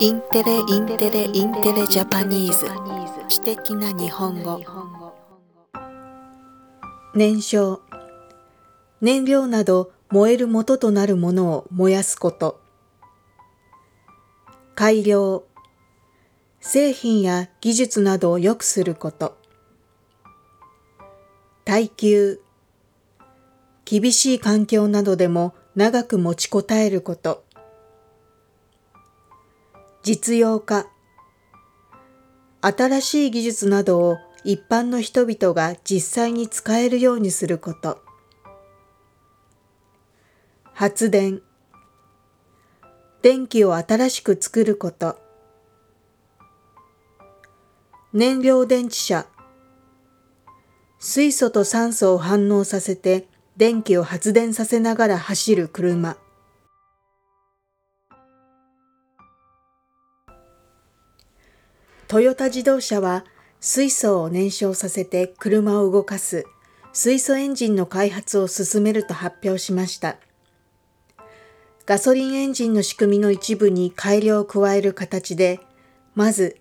インテレインテレインテレ Japanese。知的な日本語。燃焼。燃料など燃える元となるものを燃やすこと。改良。製品や技術などを良くすること。耐久。厳しい環境などでも長く持ちこたえること。実用化。新しい技術などを一般の人々が実際に使えるようにすること。発電。電気を新しく作ること。燃料電池車。水素と酸素を反応させて電気を発電させながら走る車。トヨタ自動車は水素を燃焼させて車を動かす水素エンジンの開発を進めると発表しました。ガソリンエンジンの仕組みの一部に改良を加える形で、まず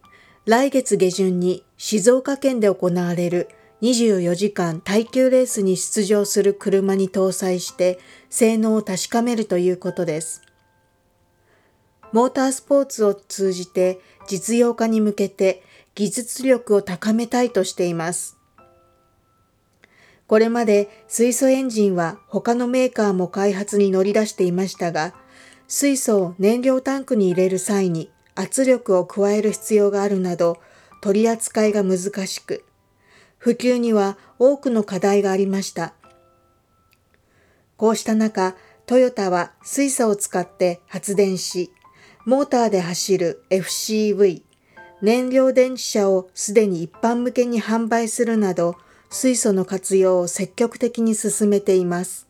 来月下旬に静岡県で行われる24時間耐久レースに出場する車に搭載して性能を確かめるということです。モータースポーツを通じて実用化に向けて技術力を高めたいとしています。これまで水素エンジンは他のメーカーも開発に乗り出していましたが、水素を燃料タンクに入れる際に圧力を加える必要があるなど取り扱いが難しく、普及には多くの課題がありました。こうした中、トヨタは水素を使って発電し、モーターで走る FCV 燃料電池車をすでに一般向けに販売するなど水素の活用を積極的に進めています。